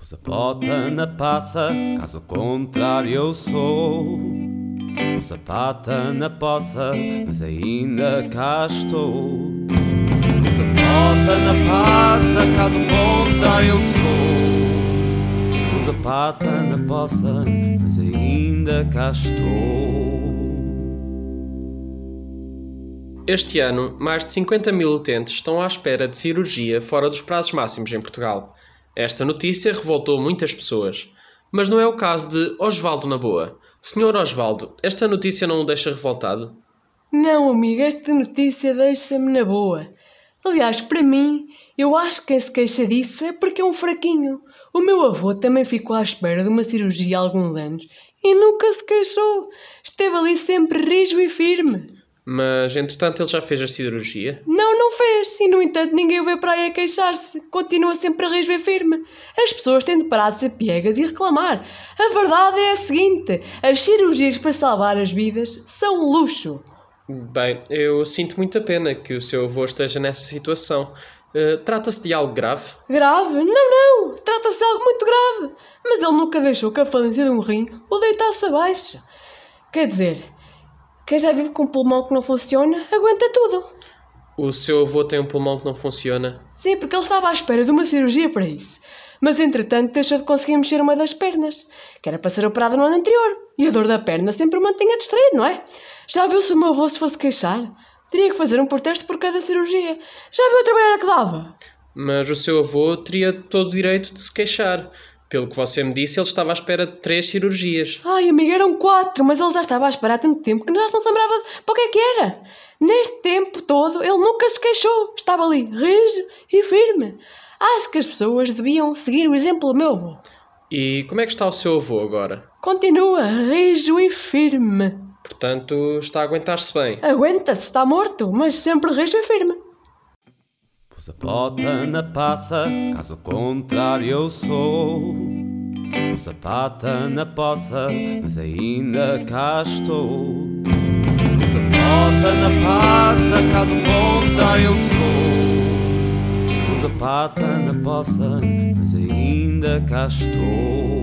Pus a bota na passa, caso contrário eu sou. Pus a pata na poça, mas ainda cá estou. Pus a na passa, caso contrário eu sou. Pus a pata na poça, mas ainda cá estou. Este ano, mais de 50 mil utentes estão à espera de cirurgia fora dos prazos máximos em Portugal. Esta notícia revoltou muitas pessoas. Mas não é o caso de Osvaldo na Boa. Senhor Osvaldo, esta notícia não o deixa revoltado? Não, amigo, esta notícia deixa-me na boa. Aliás, para mim, eu acho que quem se queixa disso é porque é um fraquinho. O meu avô também ficou à espera de uma cirurgia há alguns anos e nunca se queixou. Esteve ali sempre rijo e firme. Mas, entretanto, ele já fez a cirurgia? Não, não fez. E, no entanto, ninguém o vê para aí a queixar-se. Continua sempre a e firme. As pessoas têm de parar de ser piegas e reclamar. A verdade é a seguinte: as cirurgias para salvar as vidas são um luxo. Bem, eu sinto muita pena que o seu avô esteja nessa situação. Uh, Trata-se de algo grave? Grave? Não, não! Trata-se de algo muito grave. Mas ele nunca deixou que a falência de um rim o deitasse abaixo. Quer dizer, quem já vive com um pulmão que não funciona, aguenta tudo. O seu avô tem um pulmão que não funciona? Sim, porque ele estava à espera de uma cirurgia para isso. Mas entretanto deixou de conseguir mexer uma das pernas, que era para ser operada no ano anterior. E a dor da perna sempre o mantinha distraído, não é? Já viu se o meu avô se fosse queixar? Teria que fazer um protesto por cada cirurgia. Já viu a trabalhar que dava? Mas o seu avô teria todo o direito de se queixar. Pelo que você me disse, ele estava à espera de três cirurgias. Ai, amiga, eram quatro, mas ele já estava à espera há tanto tempo que já não se lembrava para o que é que era. Neste tempo todo, ele nunca se queixou. Estava ali, rijo e firme. Acho que as pessoas deviam seguir o exemplo do meu avô. E como é que está o seu avô agora? Continua, rijo e firme. Portanto, está a aguentar-se bem. Aguenta-se, está morto, mas sempre rijo e firme. Pus a bota na passa, caso contrário eu sou. Pus a pata na poça, mas ainda cá estou. Pus a bota na passa, caso contrário eu sou. Pus a pata na poça, mas ainda cá estou.